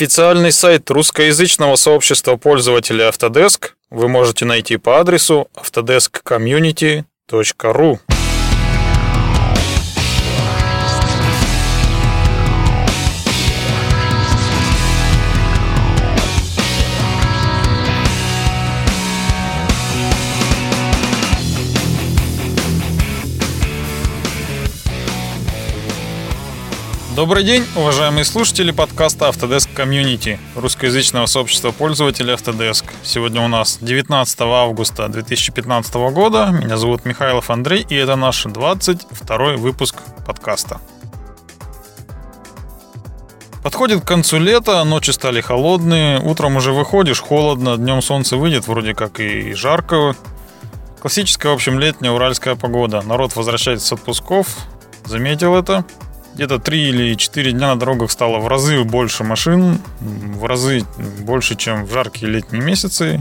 Официальный сайт русскоязычного сообщества пользователей Autodesk вы можете найти по адресу autodeskcommunity.ru. Добрый день, уважаемые слушатели подкаста Autodesk Community, русскоязычного сообщества пользователей Autodesk. Сегодня у нас 19 августа 2015 года. Меня зовут Михайлов Андрей, и это наш 22 выпуск подкаста. Подходит к концу лета, ночи стали холодные, утром уже выходишь, холодно, днем солнце выйдет, вроде как и жарко. Классическая, в общем, летняя уральская погода. Народ возвращается с отпусков, заметил это – где-то 3 или 4 дня на дорогах стало в разы больше машин, в разы больше, чем в жаркие летние месяцы.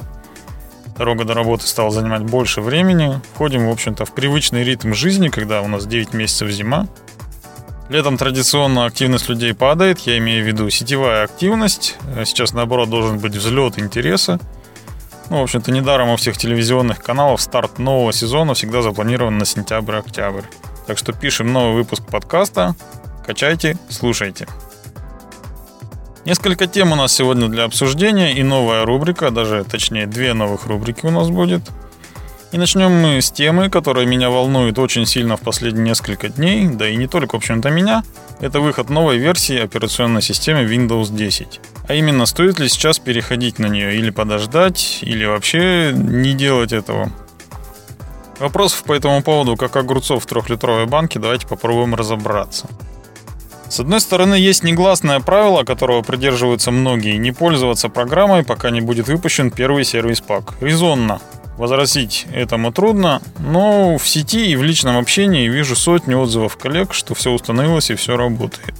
Дорога до работы стала занимать больше времени. Входим, в общем-то, в привычный ритм жизни, когда у нас 9 месяцев зима. Летом традиционно активность людей падает, я имею в виду сетевая активность. Сейчас, наоборот, должен быть взлет интереса. Ну, в общем-то, недаром у всех телевизионных каналов старт нового сезона всегда запланирован на сентябрь-октябрь. Так что пишем новый выпуск подкаста. Качайте, слушайте. Несколько тем у нас сегодня для обсуждения и новая рубрика, даже точнее две новых рубрики у нас будет. И начнем мы с темы, которая меня волнует очень сильно в последние несколько дней, да и не только, в общем-то, меня. Это выход новой версии операционной системы Windows 10. А именно, стоит ли сейчас переходить на нее или подождать, или вообще не делать этого. Вопросов по этому поводу, как огурцов в трехлитровой банке, давайте попробуем разобраться. С одной стороны, есть негласное правило, которого придерживаются многие, не пользоваться программой, пока не будет выпущен первый сервис-пак. Резонно. Возразить этому трудно, но в сети и в личном общении вижу сотни отзывов коллег, что все установилось и все работает.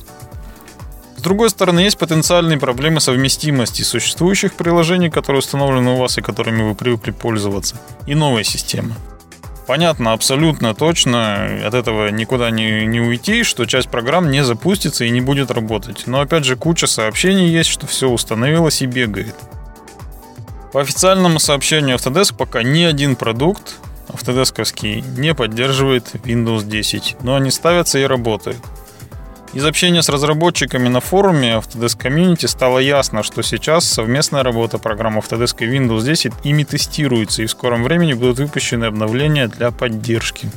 С другой стороны, есть потенциальные проблемы совместимости существующих приложений, которые установлены у вас и которыми вы привыкли пользоваться, и новой системы понятно абсолютно точно, от этого никуда не, не уйти, что часть программ не запустится и не будет работать. Но опять же куча сообщений есть, что все установилось и бегает. По официальному сообщению Autodesk пока ни один продукт автодесковский не поддерживает Windows 10, но они ставятся и работают. Из общения с разработчиками на форуме Autodesk Community стало ясно, что сейчас совместная работа программ Autodesk и Windows 10 ими тестируется, и в скором времени будут выпущены обновления для поддержки.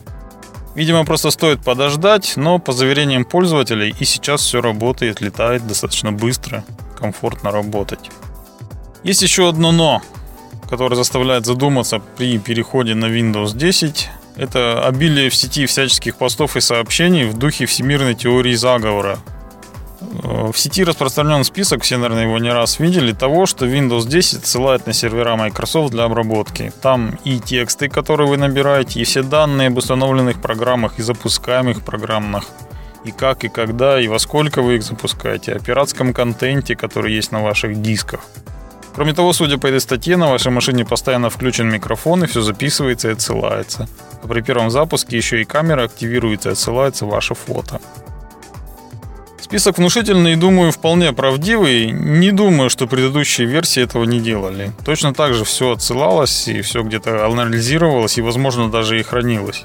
Видимо, просто стоит подождать, но по заверениям пользователей и сейчас все работает, летает достаточно быстро, комфортно работать. Есть еще одно «но», которое заставляет задуматься при переходе на Windows 10 это обилие в сети всяческих постов и сообщений в духе всемирной теории заговора. Э, в сети распространен список, все, наверное, его не раз видели, того, что Windows 10 ссылает на сервера Microsoft для обработки. Там и тексты, которые вы набираете, и все данные об установленных программах и запускаемых программах, и как, и когда, и во сколько вы их запускаете, о пиратском контенте, который есть на ваших дисках. Кроме того, судя по этой статье, на вашей машине постоянно включен микрофон и все записывается и отсылается. А при первом запуске еще и камера активируется и отсылается ваше фото. Список внушительный и, думаю, вполне правдивый. Не думаю, что предыдущие версии этого не делали. Точно так же все отсылалось и все где-то анализировалось и, возможно, даже и хранилось.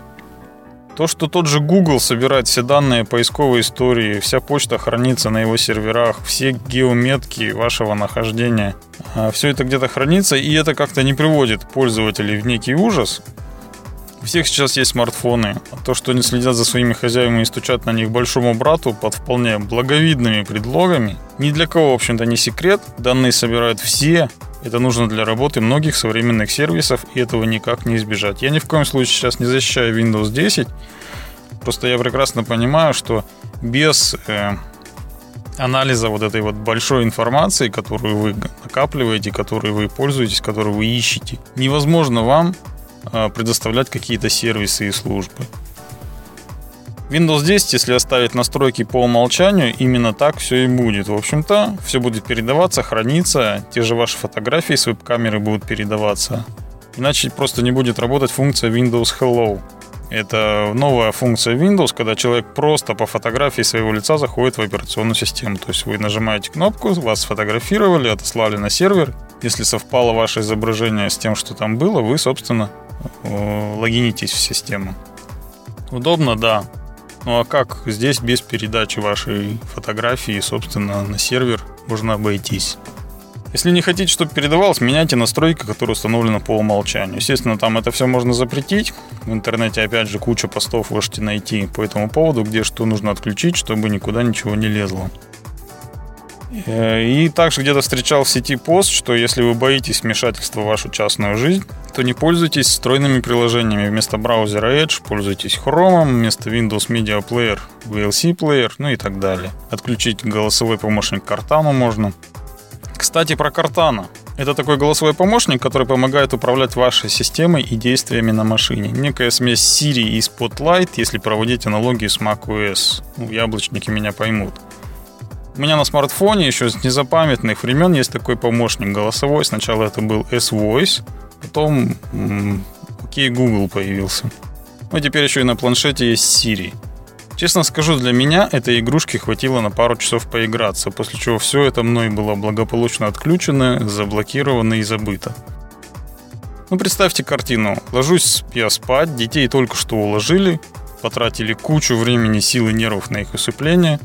То, что тот же Google собирает все данные поисковой истории, вся почта хранится на его серверах, все геометки вашего нахождения, а все это где-то хранится, и это как-то не приводит пользователей в некий ужас. У всех сейчас есть смартфоны. То, что они следят за своими хозяевами и стучат на них большому брату под вполне благовидными предлогами, ни для кого, в общем-то, не секрет. Данные собирают все, это нужно для работы многих современных сервисов, и этого никак не избежать. Я ни в коем случае сейчас не защищаю Windows 10, просто я прекрасно понимаю, что без э, анализа вот этой вот большой информации, которую вы накапливаете, которой вы пользуетесь, которую вы ищете, невозможно вам э, предоставлять какие-то сервисы и службы. Windows 10, если оставить настройки по умолчанию, именно так все и будет. В общем-то, все будет передаваться, храниться, те же ваши фотографии с веб-камеры будут передаваться. Иначе просто не будет работать функция Windows Hello. Это новая функция Windows, когда человек просто по фотографии своего лица заходит в операционную систему. То есть вы нажимаете кнопку, вас сфотографировали, отослали на сервер. Если совпало ваше изображение с тем, что там было, вы, собственно, э, логинитесь в систему. Удобно, да. Ну а как здесь без передачи вашей фотографии, собственно, на сервер можно обойтись? Если не хотите, чтобы передавалось, меняйте настройки, которые установлены по умолчанию. Естественно, там это все можно запретить. В интернете, опять же, куча постов можете найти по этому поводу, где что нужно отключить, чтобы никуда ничего не лезло. Э, и также где-то встречал в сети пост, что если вы боитесь вмешательства в вашу частную жизнь, то не пользуйтесь встроенными приложениями. Вместо браузера Edge пользуйтесь Chrome, вместо Windows Media Player VLC Player, ну и так далее. Отключить голосовой помощник Cortana можно. Кстати, про Cortana. Это такой голосовой помощник, который помогает управлять вашей системой и действиями на машине. Некая смесь Siri и Spotlight, если проводить аналогию с macOS. Ну, яблочники меня поймут. У меня на смартфоне еще с незапамятных времен есть такой помощник голосовой. Сначала это был S-Voice, потом окей, Google появился. Ну, теперь еще и на планшете есть Siri. Честно скажу, для меня этой игрушки хватило на пару часов поиграться, после чего все это мной было благополучно отключено, заблокировано и забыто. Ну, представьте картину. Ложусь я спать, детей только что уложили, потратили кучу времени, сил и нервов на их усыпление.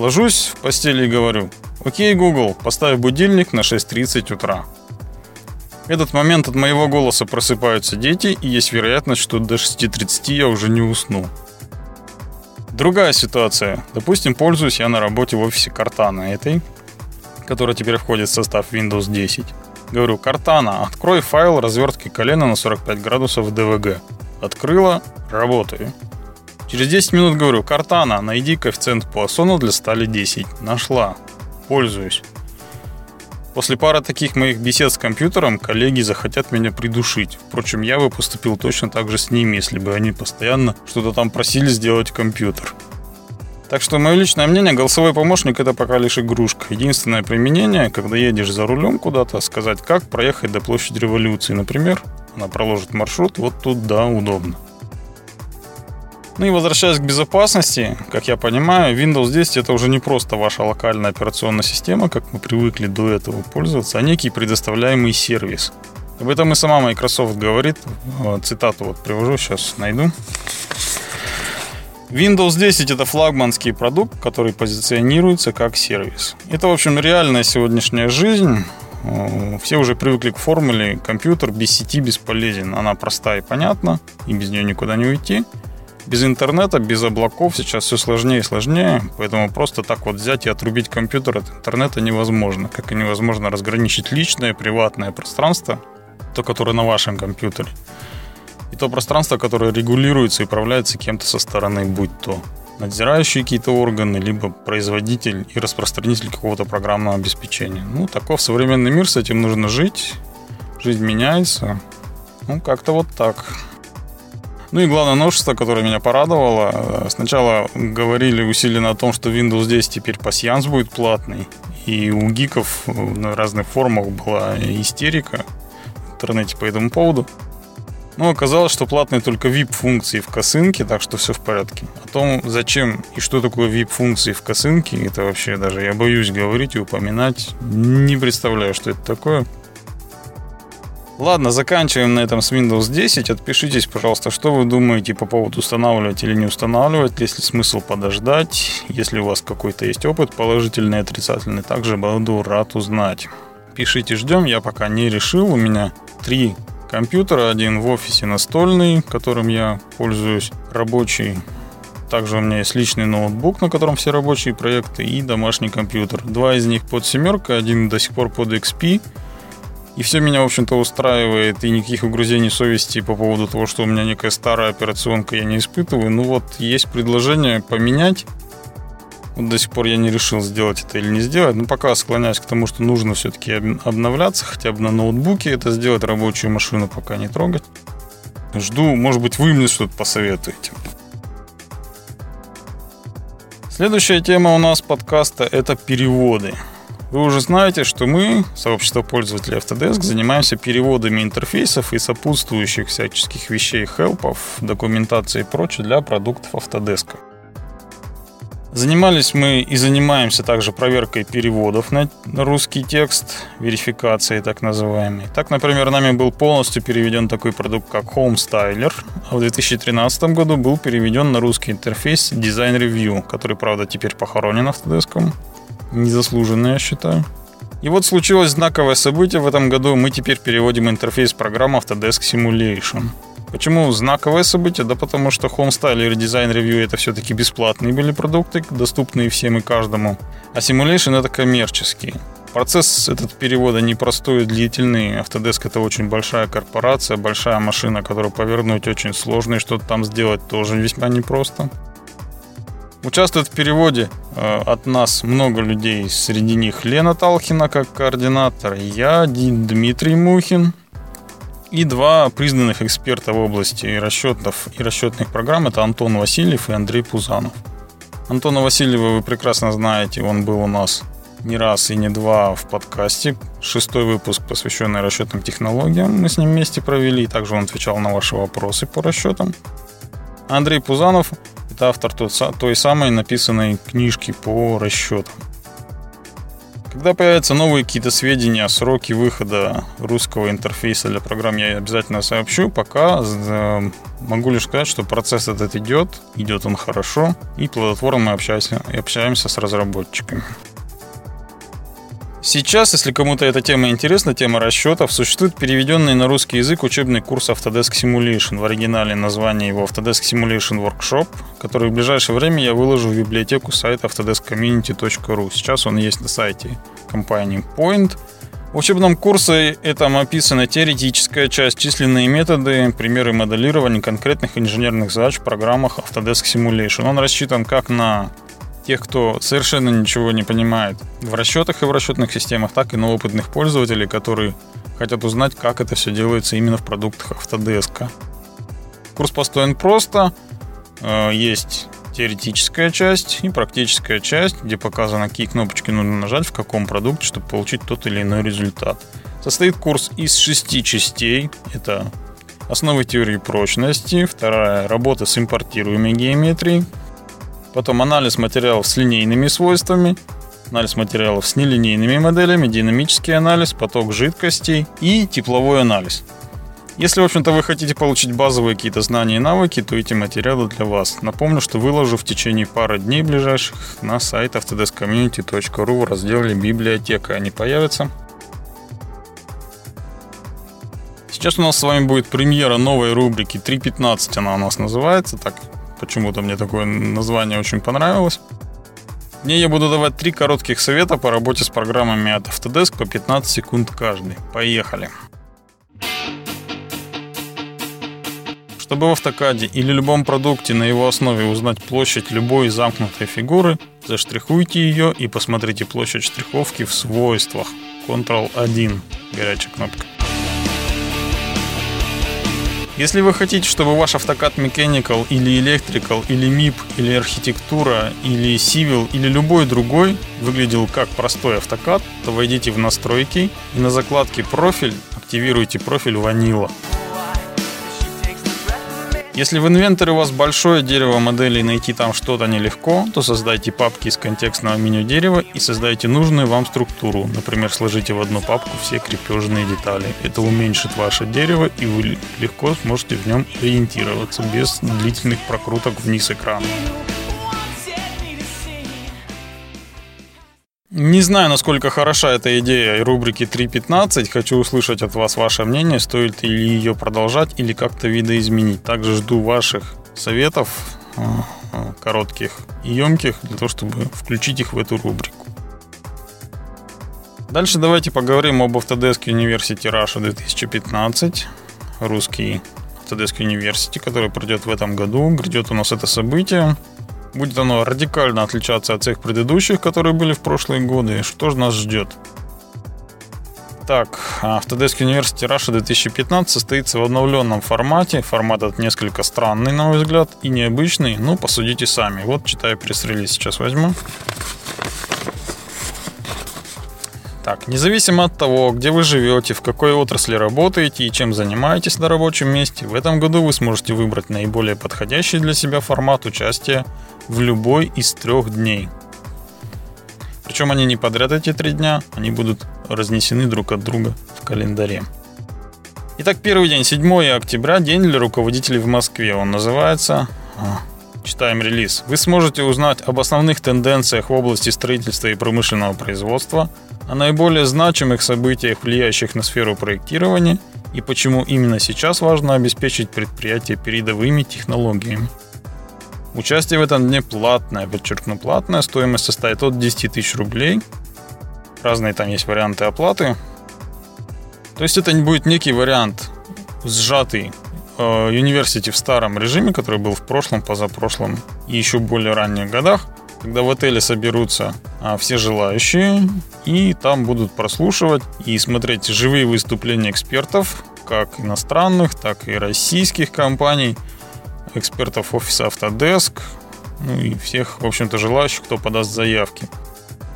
Ложусь в постели и говорю, окей, Google, поставь будильник на 6.30 утра. В этот момент от моего голоса просыпаются дети, и есть вероятность, что до 6.30 я уже не усну. Другая ситуация. Допустим, пользуюсь я на работе в офисе Картана этой, которая теперь входит в состав Windows 10. Говорю, Картана, открой файл развертки колена на 45 градусов DVG. Открыла, работаю. Через 10 минут говорю, Картана, найди коэффициент Пуассона для стали 10. Нашла. Пользуюсь. После пары таких моих бесед с компьютером коллеги захотят меня придушить. Впрочем, я бы поступил точно так же с ними, если бы они постоянно что-то там просили сделать компьютер. Так что мое личное мнение, голосовой помощник это пока лишь игрушка. Единственное применение, когда едешь за рулем куда-то, сказать, как проехать до площади революции, например. Она проложит маршрут, вот тут да, удобно. Ну и возвращаясь к безопасности, как я понимаю, Windows 10 это уже не просто ваша локальная операционная система, как мы привыкли до этого пользоваться, а некий предоставляемый сервис. Об этом и сама Microsoft говорит. Цитату вот привожу, сейчас найду. Windows 10 это флагманский продукт, который позиционируется как сервис. Это, в общем, реальная сегодняшняя жизнь. Все уже привыкли к формуле компьютер без сети бесполезен. Она проста и понятна, и без нее никуда не уйти. Без интернета, без облаков сейчас все сложнее и сложнее, поэтому просто так вот взять и отрубить компьютер от интернета невозможно. Как и невозможно разграничить личное, приватное пространство, то, которое на вашем компьютере, и то пространство, которое регулируется и управляется кем-то со стороны, будь то надзирающие какие-то органы, либо производитель и распространитель какого-то программного обеспечения. Ну, таков современный мир, с этим нужно жить. Жизнь меняется. Ну, как-то вот так. Ну и главное новшество, которое меня порадовало. Сначала говорили усиленно о том, что Windows 10 теперь пассианс будет платный. И у гиков на разных форумах была истерика в интернете по этому поводу. Но оказалось, что платные только VIP-функции в косынке, так что все в порядке. О том, зачем и что такое VIP-функции в косынке, это вообще даже я боюсь говорить и упоминать. Не представляю, что это такое. Ладно, заканчиваем на этом с Windows 10. Отпишитесь, пожалуйста, что вы думаете по поводу устанавливать или не устанавливать, есть ли смысл подождать, если у вас какой-то есть опыт, положительный отрицательный, также буду рад узнать. Пишите, ждем, я пока не решил, у меня три компьютера, один в офисе настольный, которым я пользуюсь, рабочий, также у меня есть личный ноутбук, на котором все рабочие проекты, и домашний компьютер. Два из них под семеркой, один до сих пор под XP, и все меня, в общем-то, устраивает, и никаких угрызений совести по поводу того, что у меня некая старая операционка, я не испытываю. Ну вот, есть предложение поменять. Вот до сих пор я не решил, сделать это или не сделать. Но пока склоняюсь к тому, что нужно все-таки обновляться, хотя бы на ноутбуке это сделать, рабочую машину пока не трогать. Жду, может быть, вы мне что-то посоветуете. Следующая тема у нас подкаста – это переводы. Вы уже знаете, что мы, сообщество пользователей Autodesk, занимаемся переводами интерфейсов и сопутствующих всяческих вещей, хелпов, документации и прочее для продуктов Autodesk. Занимались мы и занимаемся также проверкой переводов на русский текст, верификацией так называемой. Так, например, нами был полностью переведен такой продукт, как Home Styler, а в 2013 году был переведен на русский интерфейс Design Review, который, правда, теперь похоронен Autodesk. Незаслуженно, я считаю. И вот случилось знаковое событие в этом году. Мы теперь переводим интерфейс программы Autodesk Simulation – Почему знаковое событие? Да потому что Homestyle и Design Review это все-таки бесплатные были продукты, доступные всем и каждому. А Simulation это коммерческий. Процесс этот перевода непростой и длительный. Autodesk это очень большая корпорация, большая машина, которую повернуть очень сложно, и что-то там сделать тоже весьма непросто. Участвует в переводе э, от нас много людей, среди них Лена Талхина как координатор, я, Дмитрий Мухин, и два признанных эксперта в области расчетов и расчетных программ – это Антон Васильев и Андрей Пузанов. Антона Васильева вы прекрасно знаете, он был у нас не раз и не два в подкасте. Шестой выпуск, посвященный расчетным технологиям, мы с ним вместе провели. Также он отвечал на ваши вопросы по расчетам. Андрей Пузанов – это автор той самой написанной книжки по расчетам. Когда появятся новые какие-то сведения, сроки выхода русского интерфейса для программ, я обязательно сообщу. Пока э, могу лишь сказать, что процесс этот идет, идет он хорошо, и плодотворно мы общаемся, общаемся с разработчиками. Сейчас, если кому-то эта тема интересна, тема расчетов, существует переведенный на русский язык учебный курс Autodesk Simulation. В оригинале название его Autodesk Simulation Workshop, который в ближайшее время я выложу в библиотеку сайта autodeskcommunity.ru. Сейчас он есть на сайте компании Point. В учебном курсе этом описана теоретическая часть, численные методы, примеры моделирования конкретных инженерных задач в программах Autodesk Simulation. Он рассчитан как на тех, кто совершенно ничего не понимает в расчетах и в расчетных системах, так и на опытных пользователей, которые хотят узнать, как это все делается именно в продуктах Autodesk. Курс построен просто. Э, есть теоретическая часть и практическая часть, где показано, какие кнопочки нужно нажать в каком продукте, чтобы получить тот или иной результат. Состоит курс из шести частей. Это основы теории прочности, вторая работа с импортируемой геометрией, Потом анализ материалов с линейными свойствами, анализ материалов с нелинейными моделями, динамический анализ, поток жидкостей и тепловой анализ. Если, в общем-то, вы хотите получить базовые какие-то знания и навыки, то эти материалы для вас. Напомню, что выложу в течение пары дней ближайших на сайт autodeskcommunity.ru в разделе «Библиотека». Они появятся. Сейчас у нас с вами будет премьера новой рубрики 3.15, она у нас называется, так Почему-то мне такое название очень понравилось. В ней я буду давать три коротких совета по работе с программами от Autodesk по 15 секунд каждый. Поехали! Чтобы в автокаде или любом продукте на его основе узнать площадь любой замкнутой фигуры, заштрихуйте ее и посмотрите площадь штриховки в свойствах. Ctrl-1, горячая кнопка. Если вы хотите, чтобы ваш автокад Mechanical или Electrical или MIP или архитектура или Civil или любой другой выглядел как простой автокад, то войдите в настройки и на закладке профиль активируйте профиль Vanilla. Если в инвентаре у вас большое дерево моделей, найти там что-то нелегко, то создайте папки из контекстного меню дерева и создайте нужную вам структуру. Например, сложите в одну папку все крепежные детали. Это уменьшит ваше дерево и вы легко сможете в нем ориентироваться без длительных прокруток вниз экрана. Не знаю, насколько хороша эта идея рубрики 3.15. Хочу услышать от вас ваше мнение, стоит ли ее продолжать или как-то видоизменить. Также жду ваших советов, э, коротких и емких, для того, чтобы включить их в эту рубрику. Дальше давайте поговорим об Autodesk University Russia 2015. Русский Autodesk University, который пройдет в этом году. Грядет у нас это событие. Будет оно радикально отличаться от всех предыдущих, которые были в прошлые годы. Что же нас ждет? Так, Autodesk University Russia 2015 состоится в обновленном формате. Формат этот несколько странный, на мой взгляд, и необычный. Ну, посудите сами. Вот, читаю пресс-релиз, сейчас возьму. Так, независимо от того, где вы живете, в какой отрасли работаете и чем занимаетесь на рабочем месте, в этом году вы сможете выбрать наиболее подходящий для себя формат участия в любой из трех дней. Причем они не подряд эти три дня, они будут разнесены друг от друга в календаре. Итак, первый день, 7 октября, день для руководителей в Москве. Он называется... Читаем релиз. Вы сможете узнать об основных тенденциях в области строительства и промышленного производства, о наиболее значимых событиях, влияющих на сферу проектирования, и почему именно сейчас важно обеспечить предприятие передовыми технологиями. Участие в этом дне платное, подчеркну, платное. Стоимость составит от 10 тысяч рублей. Разные там есть варианты оплаты. То есть это не будет некий вариант сжатый University в старом режиме, который был в прошлом, позапрошлом и еще более ранних годах, когда в отеле соберутся а, все желающие и там будут прослушивать и смотреть живые выступления экспертов, как иностранных, так и российских компаний, экспертов офиса Autodesk, ну и всех, в общем-то, желающих, кто подаст заявки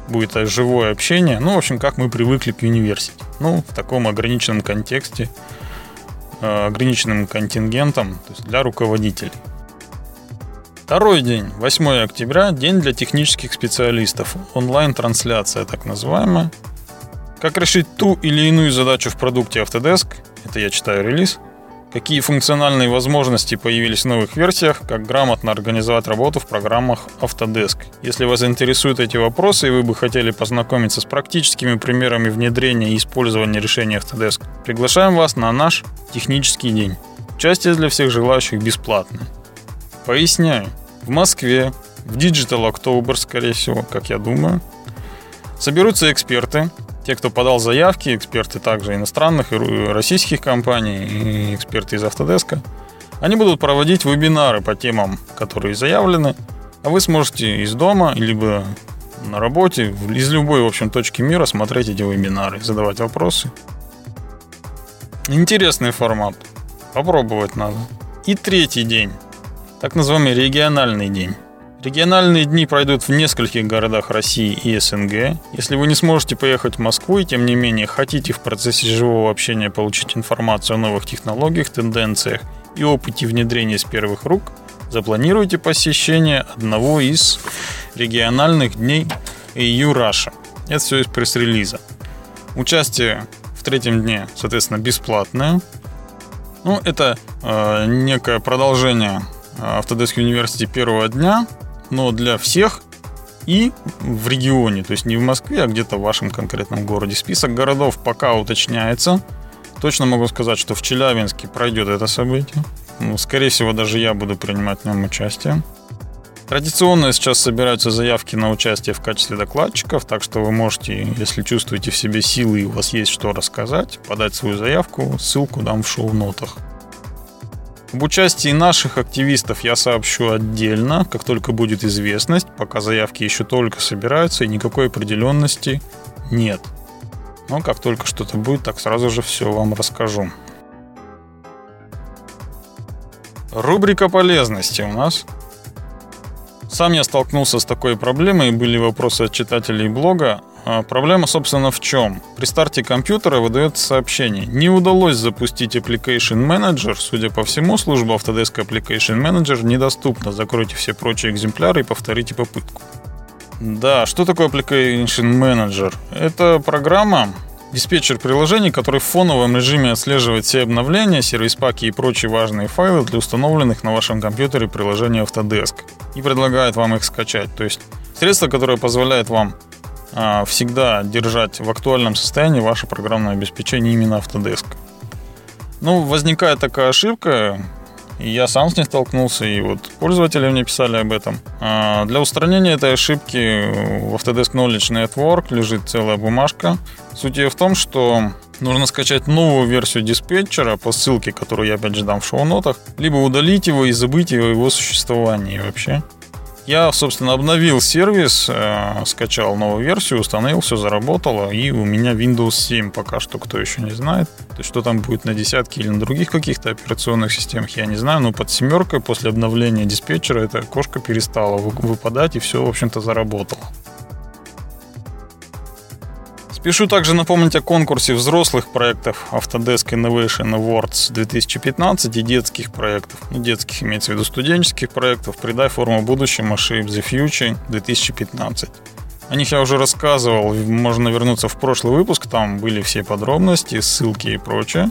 будет живое общение. Ну, в общем, как мы привыкли к университете. Ну, в таком ограниченном контексте, э, ограниченным контингентом, то есть для руководителей. Второй день, 8 октября, день для технических специалистов. Онлайн-трансляция, так называемая. Как решить ту или иную задачу в продукте Autodesk, это я читаю релиз – какие функциональные возможности появились в новых версиях, как грамотно организовать работу в программах Autodesk. Если вас интересуют эти вопросы и вы бы хотели познакомиться с практическими примерами внедрения и использования решений Autodesk, приглашаем вас на наш технический день. Участие для всех желающих бесплатное. Поясняю. В Москве, в Digital October, скорее всего, как я думаю, соберутся эксперты, те, кто подал заявки, эксперты также иностранных и российских компаний, и эксперты из Autodesk, они будут проводить вебинары по темам, которые заявлены, а вы сможете из дома, либо на работе, из любой, в общем, точки мира смотреть эти вебинары, задавать вопросы. Интересный формат. Попробовать надо. И третий день. Так называемый региональный день. Региональные дни пройдут в нескольких городах России и СНГ. Если вы не сможете поехать в Москву и тем не менее хотите в процессе живого общения получить информацию о новых технологиях, тенденциях и опыте внедрения с первых рук, запланируйте посещение одного из региональных дней EU Russia. Это все из пресс-релиза. Участие в третьем дне, соответственно, бесплатное. Ну, это э, некое продолжение Autodesk University первого дня, но для всех и в регионе, то есть не в Москве, а где-то в вашем конкретном городе. Список городов пока уточняется. Точно могу сказать, что в Челябинске пройдет это событие. Ну, скорее всего, даже я буду принимать в нем участие. Традиционно сейчас собираются заявки на участие в качестве докладчиков, так что вы можете, если чувствуете в себе силы и у вас есть что рассказать, подать свою заявку, ссылку дам в шоу-нотах. Об участии наших активистов я сообщу отдельно, как только будет известность, пока заявки еще только собираются и никакой определенности нет. Но как только что-то будет, так сразу же все вам расскажу. Рубрика полезности у нас. Сам я столкнулся с такой проблемой, были вопросы от читателей блога, проблема, собственно, в чем? При старте компьютера выдается сообщение. Не удалось запустить Application Manager. Судя по всему, служба Autodesk Application Manager недоступна. Закройте все прочие экземпляры и повторите попытку. Да, что такое Application Manager? Это программа, диспетчер приложений, который в фоновом режиме отслеживает все обновления, сервис-паки и прочие важные файлы для установленных на вашем компьютере приложений Autodesk и предлагает вам их скачать. То есть средство, которое позволяет вам а, всегда держать в актуальном состоянии ваше программное обеспечение именно Autodesk. Ну, возникает такая ошибка, и я сам с ней столкнулся, и вот пользователи мне писали об этом. А, для устранения этой ошибки в Autodesk Knowledge Network лежит целая бумажка. Суть ее в том, что нужно скачать новую версию диспетчера по ссылке, которую я опять же дам в шоу-нотах, либо удалить его и забыть о его существовании вообще. Я, собственно, обновил сервис, э, скачал новую версию, установил, все заработало, и у меня Windows 7 пока что, кто еще не знает. То есть, что там будет на десятке или на других каких-то операционных системах, я не знаю, но под семеркой после обновления диспетчера эта окошко перестала выпадать, и все, в общем-то, заработало. Спешу также напомнить о конкурсе взрослых проектов Autodesk Innovation Awards 2015 и детских проектов. Ну, детских имеется в виду студенческих проектов «Придай форму будущему Shape the Future 2015». О них я уже рассказывал, можно вернуться в прошлый выпуск, там были все подробности, ссылки и прочее.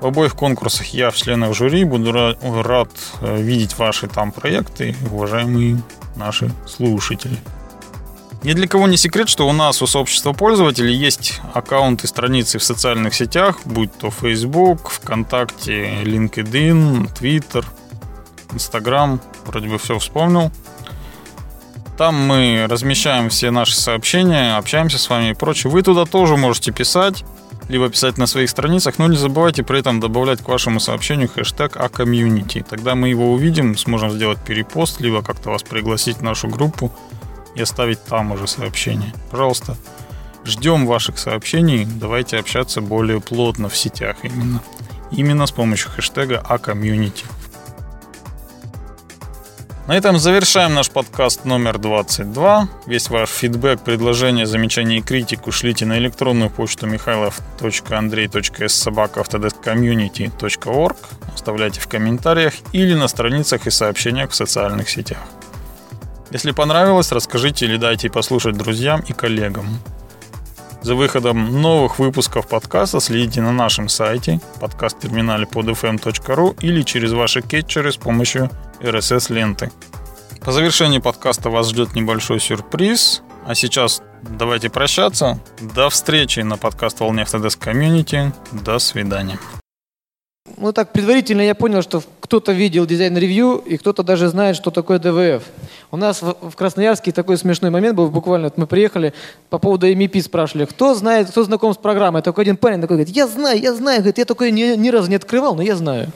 В обоих конкурсах я в членах жюри буду рад э, видеть ваши там проекты, уважаемые наши слушатели. Ни для кого не секрет, что у нас, у сообщества пользователей, есть аккаунты, страницы в социальных сетях, будь то Facebook, ВКонтакте, LinkedIn, Twitter, Instagram, вроде бы все вспомнил. Там мы размещаем все наши сообщения, общаемся с вами и прочее. Вы туда тоже можете писать, либо писать на своих страницах, но не забывайте при этом добавлять к вашему сообщению хэштег АКомьюнити. Тогда мы его увидим, сможем сделать перепост, либо как-то вас пригласить в нашу группу и оставить там уже сообщение. Пожалуйста, ждем ваших сообщений, давайте общаться более плотно в сетях именно. Именно с помощью хэштега АКомьюнити. На этом завершаем наш подкаст номер 22. Весь ваш фидбэк, предложения, замечания и критику шлите на электронную почту михайлов.андрей.собака.автодескcommunity.org Оставляйте в комментариях или на страницах и сообщениях в социальных сетях. Если понравилось, расскажите или дайте послушать друзьям и коллегам. За выходом новых выпусков подкаста следите на нашем сайте, подкаст-терминале podfm.ru или через ваши catcher ы с помощью RSS-ленты. По завершении подкаста вас ждет небольшой сюрприз. А сейчас давайте прощаться. До встречи на подкаст-волне Autodesk Community. До свидания. Ну так, предварительно я понял, что кто-то видел Design Review, и кто-то даже знает, что такое DWF. У нас в, Красноярске такой смешной момент был, буквально вот мы приехали, по поводу MEP спрашивали, кто знает, кто знаком с программой. Только один парень такой говорит, я знаю, я знаю, говорит, я такой ни, ни разу не открывал, но я знаю.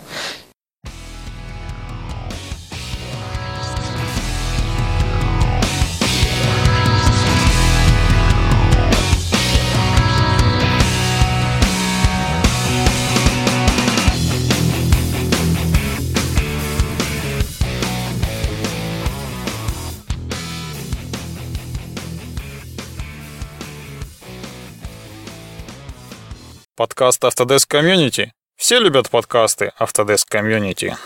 Подкаст Autodesk Community. Все любят подкасты Autodesk Community.